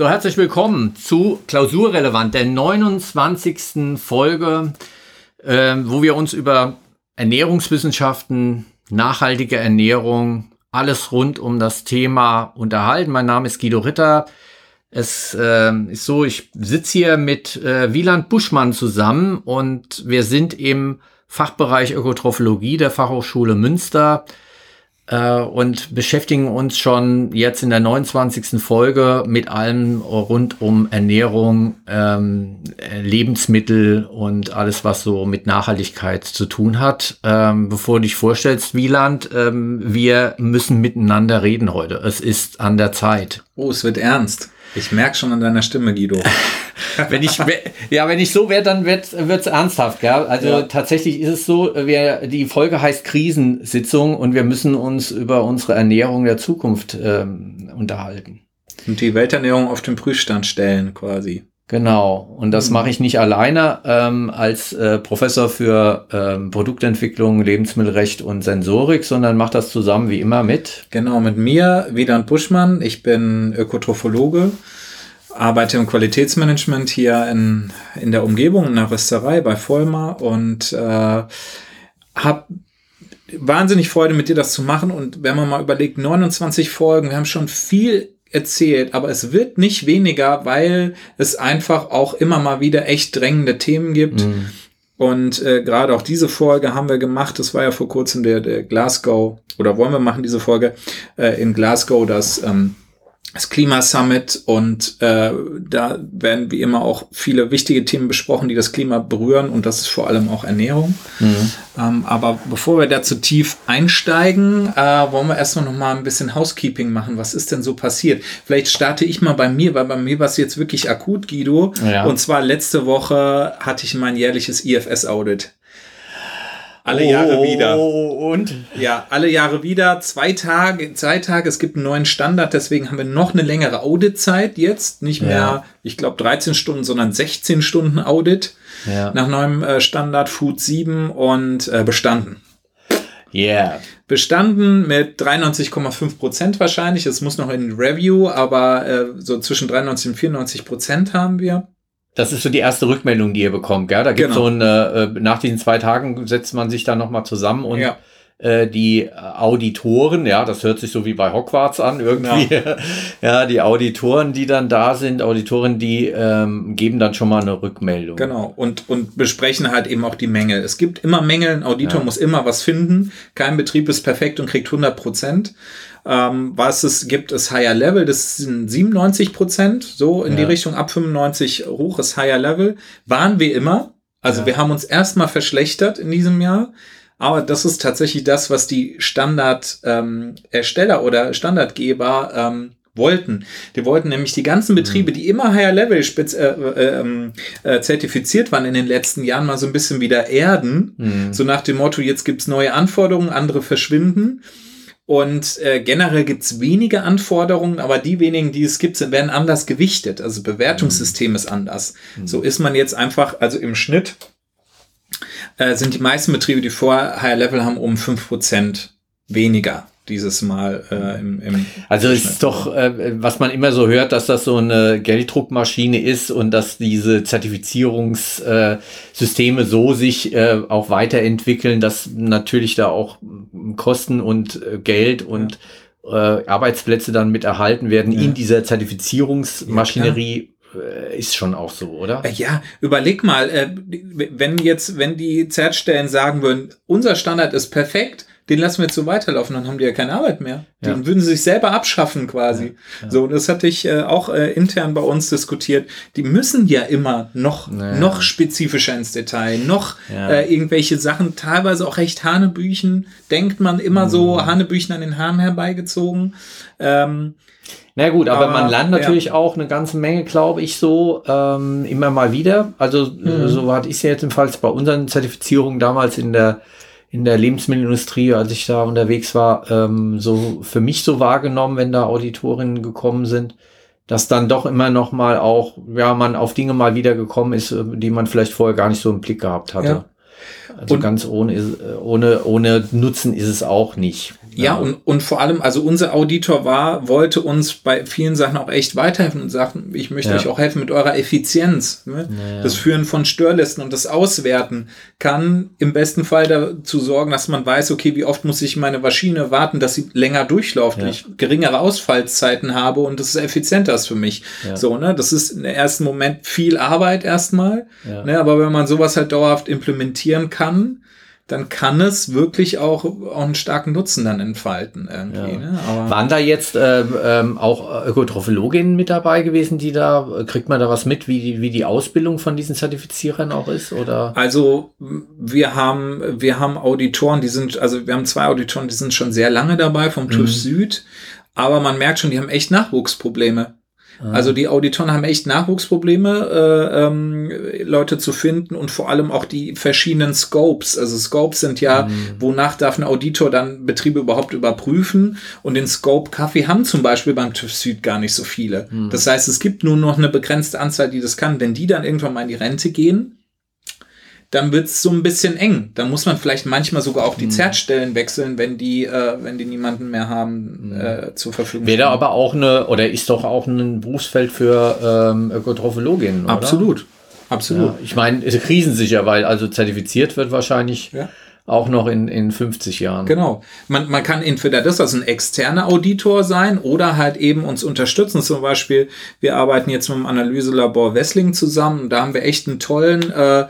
So, herzlich willkommen zu Klausurrelevant, der 29. Folge, äh, wo wir uns über Ernährungswissenschaften, nachhaltige Ernährung, alles rund um das Thema unterhalten. Mein Name ist Guido Ritter. Es äh, ist so, ich sitze hier mit äh, Wieland Buschmann zusammen und wir sind im Fachbereich Ökotrophologie der Fachhochschule Münster und beschäftigen uns schon jetzt in der 29. Folge mit allem rund um Ernährung, ähm, Lebensmittel und alles, was so mit Nachhaltigkeit zu tun hat. Ähm, bevor du dich vorstellst, Wieland, ähm, wir müssen miteinander reden heute. Es ist an der Zeit. Oh, es wird ernst. Ich merke schon an deiner Stimme, Guido. wenn ich, ja, wenn ich so wäre, dann wird es ernsthaft. Gell? Also ja. tatsächlich ist es so, wir, die Folge heißt Krisensitzung und wir müssen uns über unsere Ernährung der Zukunft ähm, unterhalten. Und die Welternährung auf den Prüfstand stellen quasi. Genau, und das mhm. mache ich nicht alleine ähm, als äh, Professor für ähm, Produktentwicklung, Lebensmittelrecht und Sensorik, sondern mache das zusammen wie immer mit. Genau, mit mir, Wieland Buschmann. Ich bin Ökotrophologe, arbeite im Qualitätsmanagement hier in, in der Umgebung, in der Rösterei bei Vollmar und äh, habe wahnsinnig Freude mit dir das zu machen. Und wenn man mal überlegt, 29 Folgen, wir haben schon viel erzählt, aber es wird nicht weniger, weil es einfach auch immer mal wieder echt drängende Themen gibt. Mhm. Und äh, gerade auch diese Folge haben wir gemacht. Das war ja vor kurzem der, der Glasgow, oder wollen wir machen diese Folge äh, in Glasgow, das ähm, das Klima-Summit und äh, da werden wie immer auch viele wichtige Themen besprochen, die das Klima berühren und das ist vor allem auch Ernährung. Mhm. Ähm, aber bevor wir da zu tief einsteigen, äh, wollen wir erstmal noch mal ein bisschen Housekeeping machen. Was ist denn so passiert? Vielleicht starte ich mal bei mir, weil bei mir war es jetzt wirklich akut, Guido. Ja. Und zwar letzte Woche hatte ich mein jährliches IFS-Audit. Alle oh, Jahre wieder. Und? Ja, alle Jahre wieder. Zwei Tage, zwei Tage. Es gibt einen neuen Standard, deswegen haben wir noch eine längere Auditzeit jetzt. Nicht mehr, ja. ich glaube, 13 Stunden, sondern 16 Stunden Audit. Ja. Nach neuem äh, Standard Food 7 und äh, bestanden. Yeah. Bestanden mit 93,5 Prozent wahrscheinlich. Es muss noch in Review, aber äh, so zwischen 93 und 94 Prozent haben wir. Das ist so die erste Rückmeldung, die ihr bekommt, gell? Da gibt genau. so ein, äh, nach diesen zwei Tagen setzt man sich dann nochmal zusammen und ja. äh, die Auditoren, ja, das hört sich so wie bei Hogwarts an, irgendwie. Ja, ja die Auditoren, die dann da sind, Auditoren, die ähm, geben dann schon mal eine Rückmeldung. Genau, und, und besprechen halt eben auch die Mängel. Es gibt immer Mängel, ein Auditor ja. muss immer was finden. Kein Betrieb ist perfekt und kriegt 100 Prozent. Ähm, was es gibt, ist Higher Level. Das sind 97 Prozent, so in ja. die Richtung. Ab 95 hoch ist Higher Level. Waren wir immer. Also ja. wir haben uns erstmal verschlechtert in diesem Jahr. Aber das ist tatsächlich das, was die Standard-Ersteller ähm, oder Standardgeber ähm, wollten. Die wollten nämlich die ganzen Betriebe, mhm. die immer Higher Level äh, äh, ähm, äh, zertifiziert waren in den letzten Jahren, mal so ein bisschen wieder erden. Mhm. So nach dem Motto, jetzt gibt's neue Anforderungen, andere verschwinden. Und äh, generell gibt's wenige Anforderungen, aber die wenigen, die es gibt, werden anders gewichtet. Also Bewertungssystem mhm. ist anders. Mhm. So ist man jetzt einfach, also im Schnitt äh, sind die meisten Betriebe, die vor Higher Level haben, um fünf Prozent weniger dieses Mal äh, im, im Also es ist doch, äh, was man immer so hört, dass das so eine Gelddruckmaschine ist und dass diese Zertifizierungssysteme äh, so sich äh, auch weiterentwickeln, dass natürlich da auch Kosten und äh, Geld und ja. äh, Arbeitsplätze dann mit erhalten werden ja. in dieser Zertifizierungsmaschinerie. Ja, ist schon auch so, oder? Ja, überleg mal, wenn jetzt, wenn die Zertstellen sagen würden, unser Standard ist perfekt, den lassen wir jetzt so weiterlaufen, dann haben die ja keine Arbeit mehr. Ja. Den würden sie sich selber abschaffen quasi. Ja, ja. So, das hatte ich äh, auch äh, intern bei uns diskutiert. Die müssen ja immer noch, noch spezifischer ins Detail, noch äh, irgendwelche Sachen, teilweise auch recht Hanebüchen, denkt man immer mhm. so Hanebüchen an den Haaren herbeigezogen. Ähm, na gut, aber, aber man lernt natürlich ja. auch eine ganze Menge, glaube ich, so ähm, immer mal wieder. Also mhm. so hatte ich es ja jetzt im Fall bei unseren Zertifizierungen damals in der in der Lebensmittelindustrie, als ich da unterwegs war, ähm, so für mich so wahrgenommen, wenn da Auditorinnen gekommen sind, dass dann doch immer noch mal auch, ja, man auf Dinge mal wieder gekommen ist, äh, die man vielleicht vorher gar nicht so im Blick gehabt hatte. Ja. Also Und ganz ohne, ohne, ohne Nutzen ist es auch nicht. Ja, und, und vor allem, also unser Auditor war, wollte uns bei vielen Sachen auch echt weiterhelfen und sagten, ich möchte Ja. euch auch helfen mit eurer Effizienz. Ne? ja. Das Führen von Störlisten und das Auswerten kann im besten Fall dazu sorgen, dass man weiß, okay, wie oft muss ich meine Maschine warten, dass sie länger durchläuft, Ja. ich geringere Ausfallzeiten habe und das ist effizienter ist für mich. Ja. So, ne? Das ist im ersten Moment viel Arbeit erstmal. Ja. Ne? Aber wenn man sowas halt dauerhaft implementieren kann, dann kann es wirklich auch, auch einen starken Nutzen dann entfalten irgendwie. Ja. Ne? Aber Waren da jetzt ähm, ähm, auch Ökotrophologinnen mit dabei gewesen, die da, kriegt man da was mit, wie die, wie die Ausbildung von diesen Zertifizierern auch ist? Oder? Also wir haben, wir haben Auditoren, die sind, also wir haben zwei Auditoren, die sind schon sehr lange dabei vom TÜV Mhm. Süd, aber man merkt schon, die haben echt Nachwuchsprobleme. Ah. Also die Auditoren haben echt Nachwuchsprobleme, äh, ähm, Leute zu finden und vor allem auch die verschiedenen Scopes. Also Scopes sind ja, Mhm. wonach darf ein Auditor dann Betriebe überhaupt überprüfen. Und den Scope Kaffee haben zum Beispiel beim TÜV Süd gar nicht so viele. Mhm. Das heißt, es gibt nur noch eine begrenzte Anzahl, die das kann. Wenn die dann irgendwann mal in die Rente gehen, dann wird's so ein bisschen eng. Dann muss man vielleicht manchmal sogar auch die Mhm. Zertstellen wechseln, wenn die, äh, wenn die niemanden mehr haben äh, zur Verfügung. Wäre aber auch eine, oder ist doch auch ein Berufsfeld für ähm, Ökotrophologinnen, oder? Absolut. Absolut. Ja, ich meine, ist krisensicher, weil also zertifiziert wird wahrscheinlich Ja. auch noch in, in 50 Jahren. Genau. Man, man kann entweder das als ein externer Auditor sein oder halt eben uns unterstützen. Zum Beispiel, wir arbeiten jetzt mit dem Analyselabor Wessling zusammen. Da haben wir echt einen tollen äh,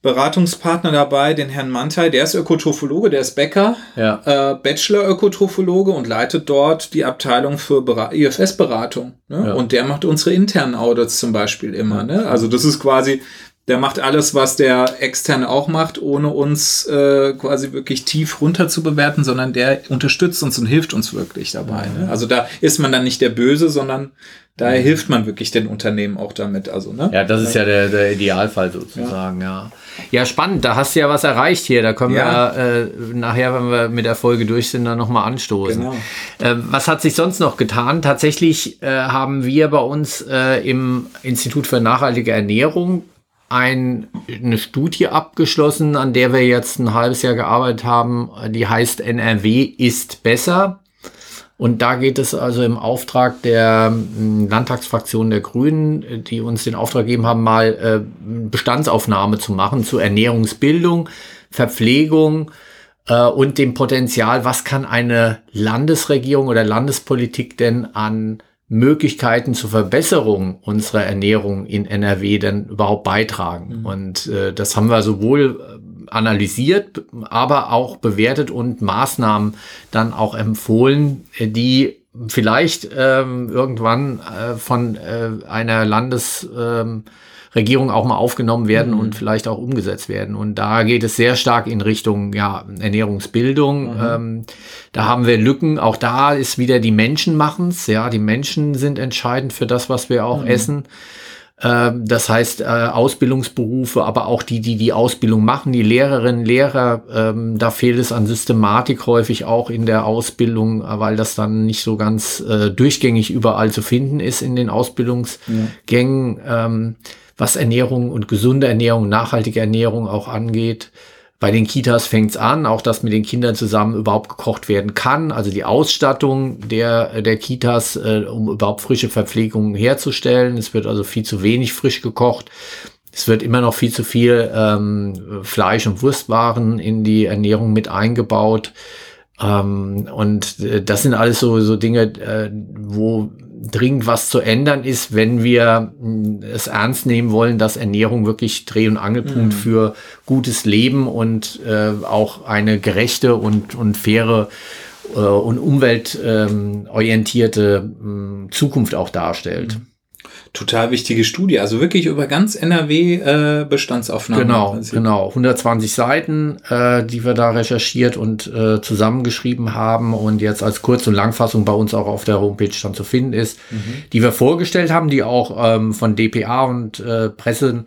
Beratungspartner dabei, den Herrn Mantei. Der ist Ökotrophologe, der ist Bäcker, Ja. äh, Bachelor-Ökotrophologe und leitet dort die Abteilung für Bera- IFS-Beratung. Ne? Ja. Und der macht unsere internen Audits zum Beispiel immer. Ne? Also das ist quasi, der macht alles, was der externe auch macht, ohne uns äh, quasi wirklich tief runter zu bewerten, sondern der unterstützt uns und hilft uns wirklich dabei. Ne? Also da ist man dann nicht der Böse, sondern da hilft man wirklich den Unternehmen auch damit. Also, ne? Ja, das ist ja der, der Idealfall sozusagen, ja. ja. spannend, da hast du ja was erreicht hier. Da können Ja. wir äh, nachher, wenn wir mit der Folge durch sind, dann nochmal anstoßen. Genau. Äh, was hat sich sonst noch getan? Tatsächlich äh, haben wir bei uns äh, im Institut für nachhaltige Ernährung ein, eine Studie abgeschlossen, an der wir jetzt ein halbes Jahr gearbeitet haben. Die heißt NRW ist besser. Und da geht es also im Auftrag der m, Landtagsfraktion der Grünen, die uns den Auftrag gegeben haben, mal äh, Bestandsaufnahme zu machen zu Ernährungsbildung, Verpflegung äh, und dem Potenzial, was kann eine Landesregierung oder Landespolitik denn an Möglichkeiten zur Verbesserung unserer Ernährung in NRW denn überhaupt beitragen. Und äh, das haben wir sowohl äh, analysiert, aber auch bewertet und Maßnahmen dann auch empfohlen, die vielleicht ähm, irgendwann äh, von äh, einer Landesregierung ähm, Regierung auch mal aufgenommen werden und vielleicht auch umgesetzt werden. Und da geht es sehr stark in Richtung ja, Ernährungsbildung. Ähm, da haben wir Lücken. Auch da ist wieder die Menschen machen's. Ja, die Menschen sind entscheidend für das, was wir auch essen. Ähm, das heißt, äh, Ausbildungsberufe, aber auch die, die die Ausbildung machen, die Lehrerinnen, Lehrer, ähm, da fehlt es an Systematik häufig auch in der Ausbildung, weil das dann nicht so ganz äh, durchgängig überall zu finden ist in den Ausbildungsgängen, ähm, was Ernährung und gesunde Ernährung, nachhaltige Ernährung auch angeht. Bei den Kitas fängt's an, auch dass mit den Kindern zusammen überhaupt gekocht werden kann. Also die Ausstattung der, der Kitas, äh, um überhaupt frische Verpflegung herzustellen. Es wird also viel zu wenig frisch gekocht. Es wird immer noch viel zu viel ähm, Fleisch- und Wurstwaren in die Ernährung mit eingebaut. Ähm, und äh, das sind alles so, so Dinge, äh, wo dringend was zu ändern ist, wenn wir mh, es ernst nehmen wollen, dass Ernährung wirklich Dreh- und Angelpunkt für gutes Leben und äh, auch eine gerechte und, und faire äh, und umweltorientierte ähm, Zukunft auch darstellt. Total wichtige Studie. Also wirklich über ganz NRW äh, Bestandsaufnahmen. Genau, Prinzip. genau. 120 Seiten, äh, die wir da recherchiert und äh, zusammengeschrieben haben und jetzt als Kurz- und Langfassung bei uns auch auf der Homepage dann zu finden ist, die wir vorgestellt haben, die auch ähm, von DPA und äh, Presse,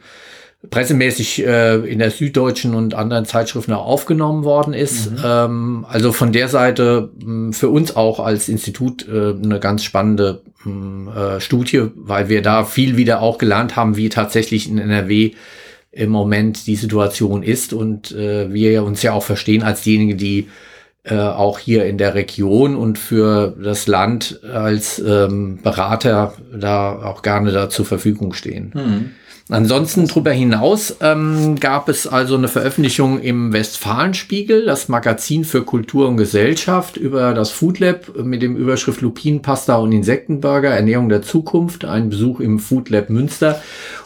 pressemäßig äh, in der Süddeutschen und anderen Zeitschriften auch aufgenommen worden ist. Ähm, also von der Seite mh, für uns auch als Institut äh, eine ganz spannende mh, äh, Studie, weil wir da viel wieder auch gelernt haben, wie tatsächlich in NRW im Moment die Situation ist und äh, wir uns ja auch verstehen als diejenigen, die äh, auch hier in der Region und für das Land als ähm, Berater da auch gerne da zur Verfügung stehen. Mhm. Ansonsten darüber hinaus ähm, gab es also eine Veröffentlichung im Westfalenspiegel, das Magazin für Kultur und Gesellschaft über das Food Lab mit dem Überschrift Lupinenpasta und Insektenburger, Ernährung der Zukunft, ein Besuch im Food Lab Münster.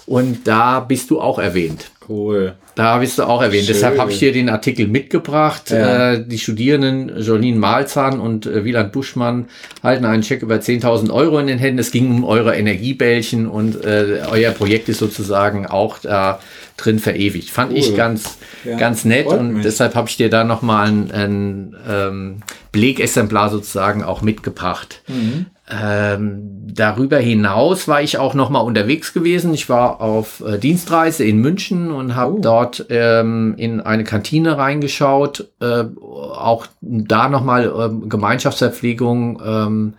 Und da bist du auch erwähnt. Cool. Da bist du auch erwähnt. Schön. Deshalb habe ich dir den Artikel mitgebracht. Ja. Äh, die Studierenden Jolene Malzahn und äh, Wieland Buschmann halten einen Check über 10.000 Euro in den Händen. Es ging um eure Energiebällchen und äh, euer Projekt ist sozusagen auch da drin verewigt. Fand cool. ich ganz, ja. ganz nett und mich. deshalb habe ich dir da nochmal ein, ein ähm, Belegexemplar sozusagen auch mitgebracht. Mhm. Ähm, darüber hinaus war ich auch noch mal unterwegs gewesen. Ich war auf äh, Dienstreise in München und habe oh. dort ähm, in eine Kantine reingeschaut. Äh, auch da noch mal äh, Gemeinschaftsverpflegung, ähm,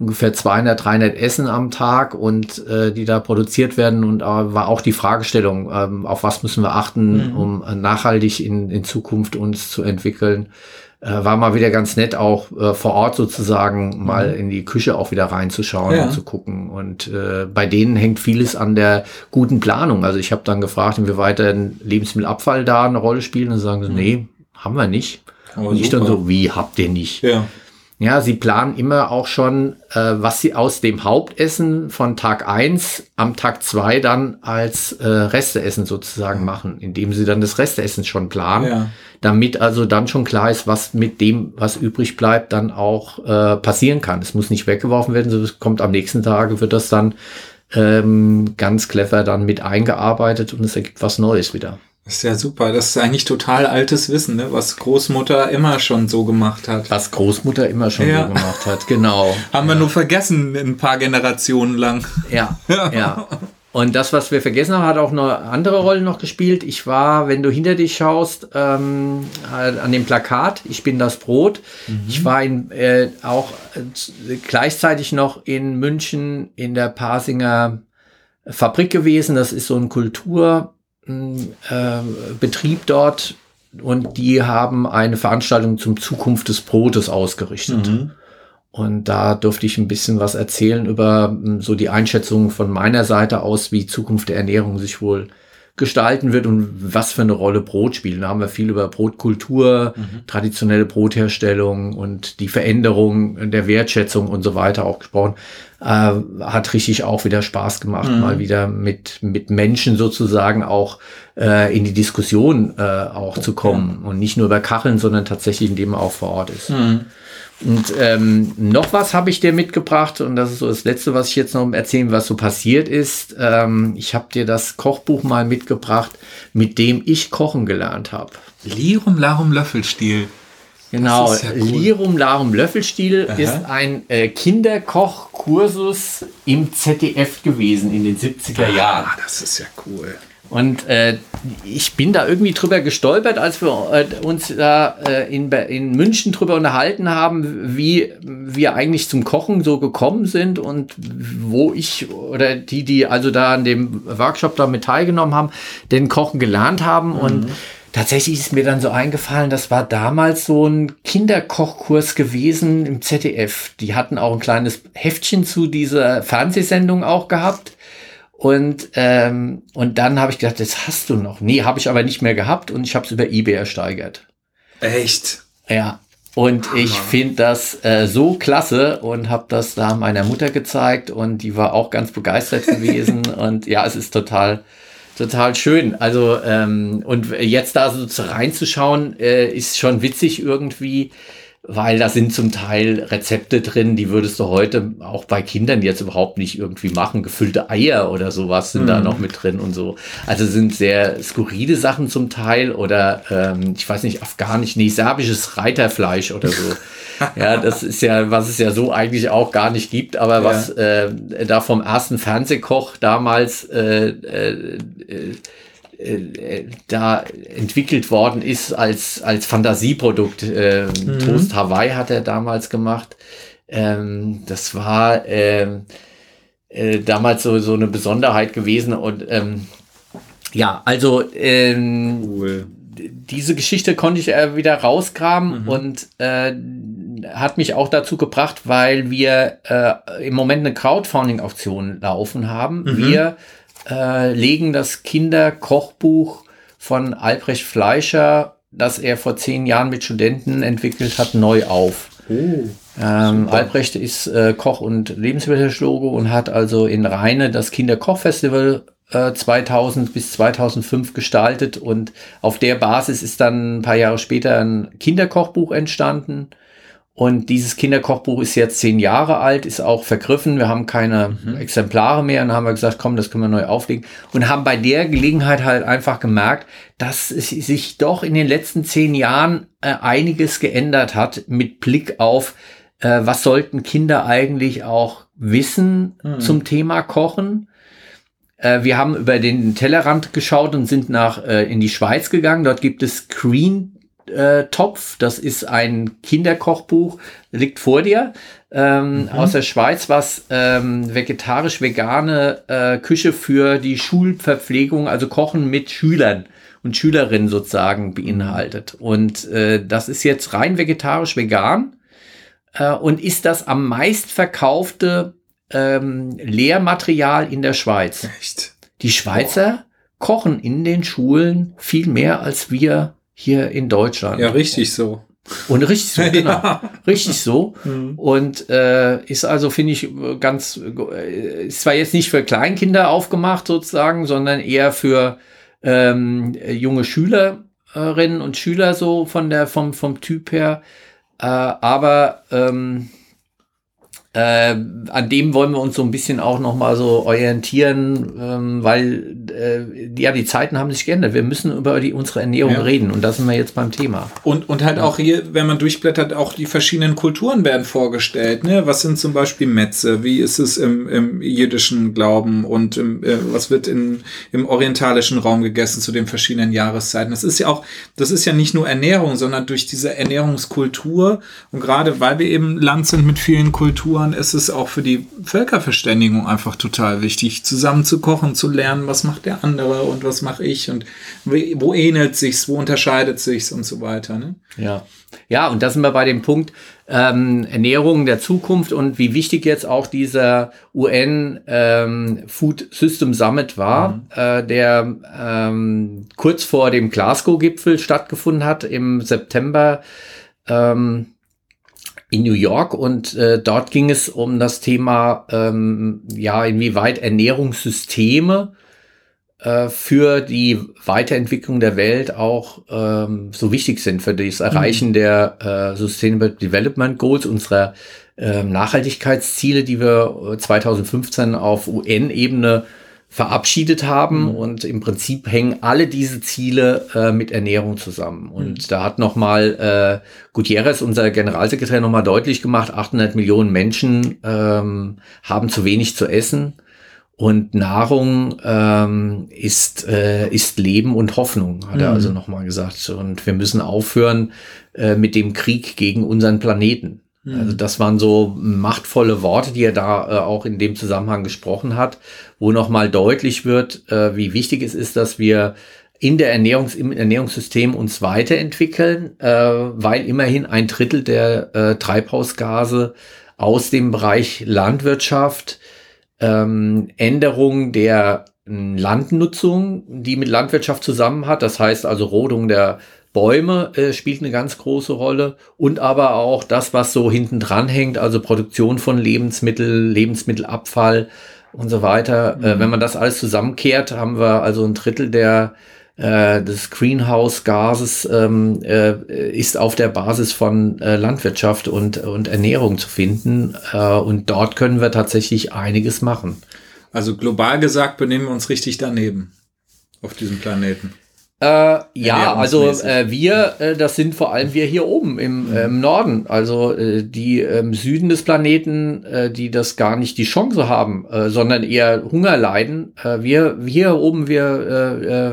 ungefähr 200, 300 Essen am Tag und äh, die da produziert werden. Und äh, war auch die Fragestellung, ähm, auf was müssen wir achten, mhm. um äh, nachhaltig in, in Zukunft uns zu entwickeln war mal wieder ganz nett, auch äh, vor Ort sozusagen mhm. mal in die Küche auch wieder reinzuschauen ja. und zu gucken. Und äh, bei denen hängt vieles an der guten Planung. Also ich habe dann gefragt, inwieweit ein Lebensmittelabfall da eine Rolle spielt. Und sagen sie, mhm. nee, haben wir nicht. Aber und super. ich dann so, wie habt ihr nicht? Ja. Ja, sie planen immer auch schon, äh, was sie aus dem Hauptessen von Tag eins am Tag zwei dann als äh, Resteessen sozusagen machen, indem sie dann das Resteessen schon planen, ja. damit also dann schon klar ist, was mit dem, was übrig bleibt, dann auch äh, passieren kann. Es muss nicht weggeworfen werden, sondern es kommt am nächsten Tag, wird das dann ähm, ganz clever dann mit eingearbeitet und es ergibt was Neues wieder. Das ist ja super. Das ist eigentlich total altes Wissen, ne? was Großmutter immer schon so gemacht hat. Was Großmutter immer schon ja. so gemacht hat, genau. Haben ja. wir nur vergessen, ein paar Generationen lang. Ja, ja. Und das, was wir vergessen haben, hat auch eine andere Rolle noch gespielt. Ich war, wenn du hinter dich schaust, ähm, an dem Plakat, ich bin das Brot. Mhm. Ich war in, äh, auch äh, gleichzeitig noch in München in der Pasinger Fabrik gewesen. Das ist so ein Kultur, äh, Betrieb dort und die haben eine Veranstaltung zum Zukunft des Brotes ausgerichtet. Mhm. Und da durfte ich ein bisschen was erzählen über hm, so die Einschätzung von meiner Seite aus, wie Zukunft der Ernährung sich wohl gestalten wird und was für eine Rolle Brot spielt. Da haben wir viel über Brotkultur, mhm. traditionelle Brotherstellung und die Veränderung der Wertschätzung und so weiter auch gesprochen. Äh, hat richtig auch wieder Spaß gemacht, mhm. mal wieder mit, mit Menschen sozusagen auch äh, in die Diskussion äh, auch zu kommen ja. und nicht nur über Kacheln, sondern tatsächlich, indem man auch vor Ort ist. Mhm. Und ähm, noch was habe ich dir mitgebracht und das ist so das Letzte, was ich jetzt noch erzählen, was so passiert ist. Ähm, ich habe dir das Kochbuch mal mitgebracht, mit dem ich kochen gelernt habe. Lirum Larum Löffelstiel. Genau, ja cool. Lirum Larum Löffelstiel Aha. ist ein äh, Kinderkochkursus im ZDF gewesen in den 70er Jahren. Ah, das ist ja cool. Und äh, ich bin da irgendwie drüber gestolpert, als wir äh, uns da äh, in, in München drüber unterhalten haben, wie wir eigentlich zum Kochen so gekommen sind und wo ich oder die, die also da an dem Workshop da mit teilgenommen haben, den Kochen gelernt haben. Mhm. Und tatsächlich ist mir dann so eingefallen, das war damals so ein Kinderkochkurs gewesen im ZDF. Die hatten auch ein kleines Heftchen zu dieser Fernsehsendung auch gehabt. Und, ähm, und dann habe ich gedacht, das hast du noch. Nee, habe ich aber nicht mehr gehabt und ich habe es über eBay ersteigert. Echt? Ja. Und Hammer. ich finde das äh, so klasse und habe das da meiner Mutter gezeigt und die war auch ganz begeistert gewesen. und ja, es ist total, total schön. Also, ähm, und jetzt da so reinzuschauen, äh, ist schon witzig irgendwie weil da sind zum Teil Rezepte drin, die würdest du heute auch bei Kindern jetzt überhaupt nicht irgendwie machen. Gefüllte Eier oder sowas sind mhm. da noch mit drin und so. Also sind sehr skurrile Sachen zum Teil oder ähm, ich weiß nicht, afghanisch, nee, serbisches Reiterfleisch oder so. ja, das ist ja, was es ja so eigentlich auch gar nicht gibt, aber ja. was äh, da vom ersten Fernsehkoch damals äh, äh, äh äh, da entwickelt worden ist als, als Fantasieprodukt. Ähm, mhm. Toast Hawaii hat er damals gemacht. Ähm, das war ähm, äh, damals so, so eine Besonderheit gewesen und ähm, ja, also ähm, cool. Diese Geschichte konnte ich äh, wieder rausgraben mhm. und äh, hat mich auch dazu gebracht, weil wir äh, im Moment eine Crowdfunding-Auktion laufen haben. Mhm. Wir äh, legen das Kinderkochbuch von Albrecht Fleischer, das er vor zehn Jahren mit Studenten entwickelt hat, neu auf. Oh, ähm, Albrecht ist äh, Koch und Lebensmittelchirurge und hat also in Rheine das Kinderkochfestival 2000 äh, bis 2005 gestaltet und auf der Basis ist dann ein paar Jahre später ein Kinderkochbuch entstanden. Und dieses Kinderkochbuch ist jetzt zehn Jahre alt, ist auch vergriffen. Wir haben keine mhm. Exemplare mehr und haben wir gesagt, komm, das können wir neu auflegen. Und haben bei der Gelegenheit halt einfach gemerkt, dass es sich doch in den letzten zehn Jahren äh, einiges geändert hat mit Blick auf, äh, was sollten Kinder eigentlich auch wissen mhm. zum Thema Kochen. Äh, wir haben über den Tellerrand geschaut und sind nach äh, in die Schweiz gegangen. Dort gibt es Green äh, Topf. Das ist ein Kinderkochbuch, liegt vor dir. Ähm, mhm. Aus der Schweiz, was ähm, vegetarisch-vegane äh, Küche für die Schulverpflegung, also Kochen mit Schülern und Schülerinnen sozusagen beinhaltet. Und äh, das ist jetzt rein vegetarisch-vegan äh, und ist das am meistverkaufte ähm, Lehrmaterial in der Schweiz. Echt? Die Schweizer Boah. kochen in den Schulen viel mehr als wir hier in Deutschland. Ja, richtig so. Und richtig so, genau. ja. Richtig so. Mhm. Und äh, ist also, finde ich, ganz, äh, ist zwar jetzt nicht für Kleinkinder aufgemacht sozusagen, sondern eher für ähm, junge Schülerinnen und Schüler so von der, vom, vom Typ her. Äh, aber ähm, äh, an dem wollen wir uns so ein bisschen auch noch mal so orientieren, ähm, weil äh, ja die Zeiten haben sich geändert. Wir müssen über die, unsere Ernährung ja. reden und da sind wir jetzt beim Thema. Und, und halt ja. auch hier, wenn man durchblättert, auch die verschiedenen Kulturen werden vorgestellt. Ne? Was sind zum Beispiel Metze? Wie ist es im, im jiddischen Glauben und im, äh, was wird in, im orientalischen Raum gegessen zu den verschiedenen Jahreszeiten? Das ist ja auch, das ist ja nicht nur Ernährung, sondern durch diese Ernährungskultur und gerade weil wir eben Land sind mit vielen Kulturen Ist es auch für die Völkerverständigung einfach total wichtig, zusammen zu kochen, zu lernen, was macht der andere und was mache ich und wo ähnelt sich's, wo unterscheidet sich's und so weiter. Ne? Ja. Ja, und da sind wir bei dem Punkt ähm, Ernährung der Zukunft und wie wichtig jetzt auch dieser UN ähm, Food System Summit war, mhm. äh, der ähm, kurz vor dem Glasgow-Gipfel stattgefunden hat im September. Ähm, in New York und äh, dort ging es um das Thema, ähm, ja, inwieweit Ernährungssysteme äh, für die Weiterentwicklung der Welt auch ähm, so wichtig sind für das Erreichen mhm. der äh, Sustainable Development Goals, unserer äh, Nachhaltigkeitsziele, die wir 2015 auf UN-Ebene verabschiedet haben mhm. und im Prinzip hängen alle diese Ziele äh, mit Ernährung zusammen. Und mhm. da hat nochmal äh, Gutierrez, unser Generalsekretär, nochmal deutlich gemacht, 800 Millionen Menschen ähm, haben zu wenig zu essen und Nahrung ähm, ist, äh, ist Leben und Hoffnung, hat mhm. er also nochmal gesagt. Und wir müssen aufhören äh, mit dem Krieg gegen unseren Planeten. Also mhm. das waren so machtvolle Worte, die er da äh, auch in dem Zusammenhang gesprochen hat, wo nochmal deutlich wird, äh, wie wichtig es ist, dass wir in der Ernährungs im Ernährungssystem uns weiterentwickeln, äh, weil immerhin ein Drittel der äh, Treibhausgase aus dem Bereich Landwirtschaft, ähm, Änderung der Landnutzung, die mit Landwirtschaft zusammen hat, das heißt also Rodung der Bäume äh, spielt eine ganz große Rolle und aber auch das, was so hinten dran hängt, also Produktion von Lebensmitteln, Lebensmittelabfall und so weiter. Äh, mhm. Äh, wenn man das alles zusammenkehrt, haben wir also ein Drittel der äh, des Greenhouse-Gases ähm, äh, ist auf der Basis von äh, Landwirtschaft und, und Ernährung zu finden. Äh, und dort können wir tatsächlich einiges machen. Also global gesagt benehmen wir uns richtig daneben auf diesem Planeten. Äh, ja, also äh, wir, äh, das sind vor allem wir hier oben im, mhm. im Norden. Also äh, die im Süden des Planeten, äh, die das gar nicht die Chance haben, äh, sondern eher Hunger leiden. Äh, wir, wir hier oben, wir äh, äh,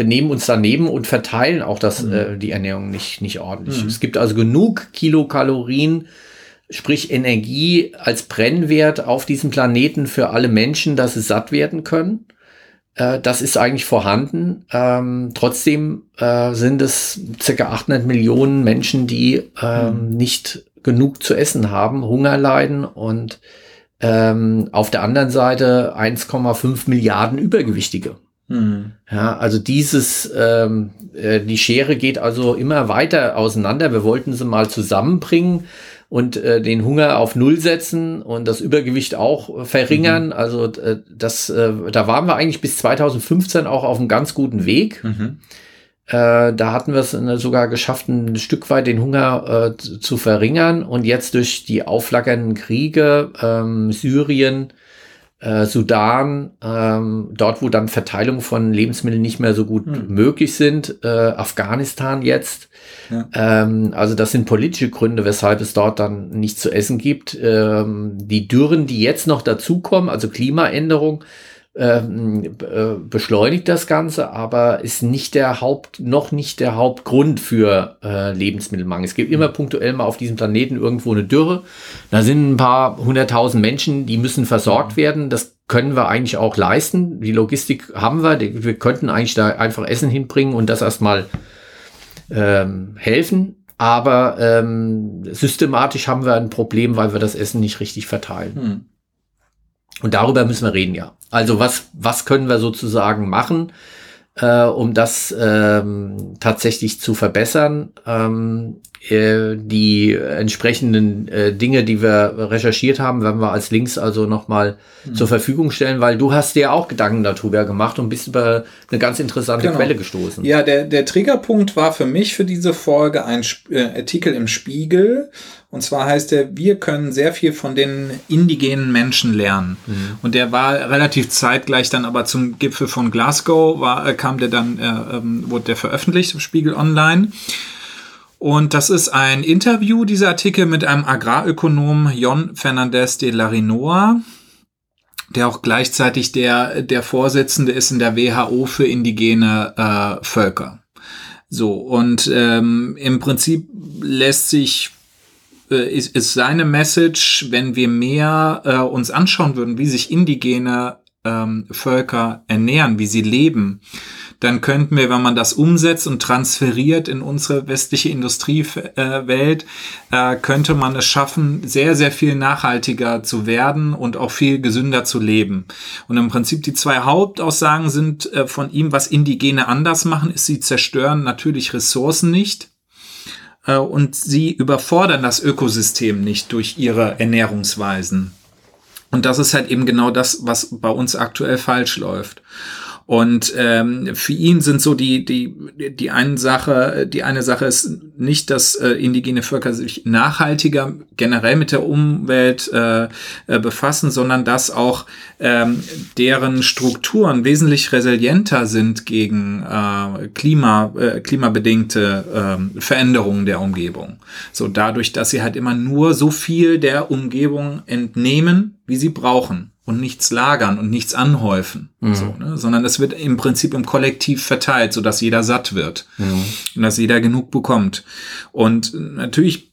benehmen uns daneben und verteilen auch das, mhm. äh, die Ernährung nicht, nicht ordentlich. Mhm. Es gibt also genug Kilokalorien, sprich Energie als Brennwert auf diesem Planeten für alle Menschen, dass sie satt werden können. Äh, das ist eigentlich vorhanden. Ähm, trotzdem äh, sind es circa 800 Millionen Menschen, die ähm, mhm. nicht genug zu essen haben, Hunger leiden und ähm, auf der anderen Seite 1,5 Milliarden Übergewichtige. Mhm. Ja, also dieses, ähm, äh, die Schere geht also immer weiter auseinander. Wir wollten sie mal zusammenbringen und äh, den Hunger auf Null setzen und das Übergewicht auch verringern. Mhm. Also äh, das, äh, da waren wir eigentlich bis 2015 auch auf einem ganz guten Weg. Mhm. Äh, da hatten wir es äh, sogar geschafft, ein Stück weit den Hunger äh, zu verringern. Und jetzt durch die auflackernden Kriege, ähm, Syrien, äh, Sudan, ähm, dort wo dann Verteilung von Lebensmitteln nicht mehr so gut mhm. möglich sind, äh, Afghanistan jetzt. Ja. Ähm, also das sind politische Gründe, weshalb es dort dann nichts zu essen gibt. Ähm, die Dürren, die jetzt noch dazukommen, also Klimaänderung, ähm, äh, beschleunigt das Ganze, aber ist nicht der Haupt, noch nicht der Hauptgrund für äh, Lebensmittelmangel. Es gibt immer mhm. punktuell mal auf diesem Planeten irgendwo eine Dürre. Da sind ein paar hunderttausend Menschen, die müssen versorgt mhm. werden. Das können wir eigentlich auch leisten. Die Logistik haben wir. Wir könnten eigentlich da einfach Essen hinbringen und das erstmal ähm, helfen. Aber ähm, systematisch haben wir ein Problem, weil wir das Essen nicht richtig verteilen. Hm. Und darüber müssen wir reden, ja. Also was, was können wir sozusagen machen, äh, um das ähm, tatsächlich zu verbessern? Ähm, äh, die entsprechenden äh, Dinge, die wir recherchiert haben, werden wir als Links also nochmal mhm. zur Verfügung stellen, weil du hast dir auch Gedanken darüber gemacht und bist über eine ganz interessante genau. Quelle gestoßen. Ja, der, der Triggerpunkt war für mich für diese Folge ein Sp äh, Artikel im Spiegel. Und zwar heißt er, wir können sehr viel von den indigenen Menschen lernen. Mhm. Und der war relativ zeitgleich dann aber zum Gipfel von Glasgow, war, äh, kam der dann, äh, ähm, wurde der veröffentlicht im Spiegel Online. Und das ist ein Interview, dieser Artikel, mit einem Agrarökonom, Jon Fernandez de Larinoa, der auch gleichzeitig der, der Vorsitzende ist in der WHO für indigene äh, Völker. So, und ähm, im Prinzip lässt sich ist, ist seine Message, wenn wir mehr äh, uns anschauen würden, wie sich indigene ähm, Völker ernähren, wie sie leben, dann könnten wir, wenn man das umsetzt und transferiert in unsere westliche Industriewelt, äh, könnte man es schaffen, sehr, sehr viel nachhaltiger zu werden und auch viel gesünder zu leben. Und im Prinzip die zwei Hauptaussagen sind äh, von ihm, was Indigene anders machen, ist, sie zerstören natürlich Ressourcen nicht äh, und sie überfordern das Ökosystem nicht durch ihre Ernährungsweisen. Und das ist halt eben genau das, was bei uns aktuell falsch läuft. Und ähm, für ihn sind so die die die eine Sache, die eine Sache ist nicht, dass äh, indigene Völker sich nachhaltiger generell mit der Umwelt äh, äh, befassen, sondern dass auch ähm, deren Strukturen wesentlich resilienter sind gegen äh, Klima äh, klimabedingte äh, Veränderungen der Umgebung. So dadurch, dass sie halt immer nur so viel der Umgebung entnehmen, wie sie brauchen und nichts lagern und nichts anhäufen, mhm. so, ne? sondern es wird im Prinzip im Kollektiv verteilt, so dass jeder satt wird mhm. und dass jeder genug bekommt. Und natürlich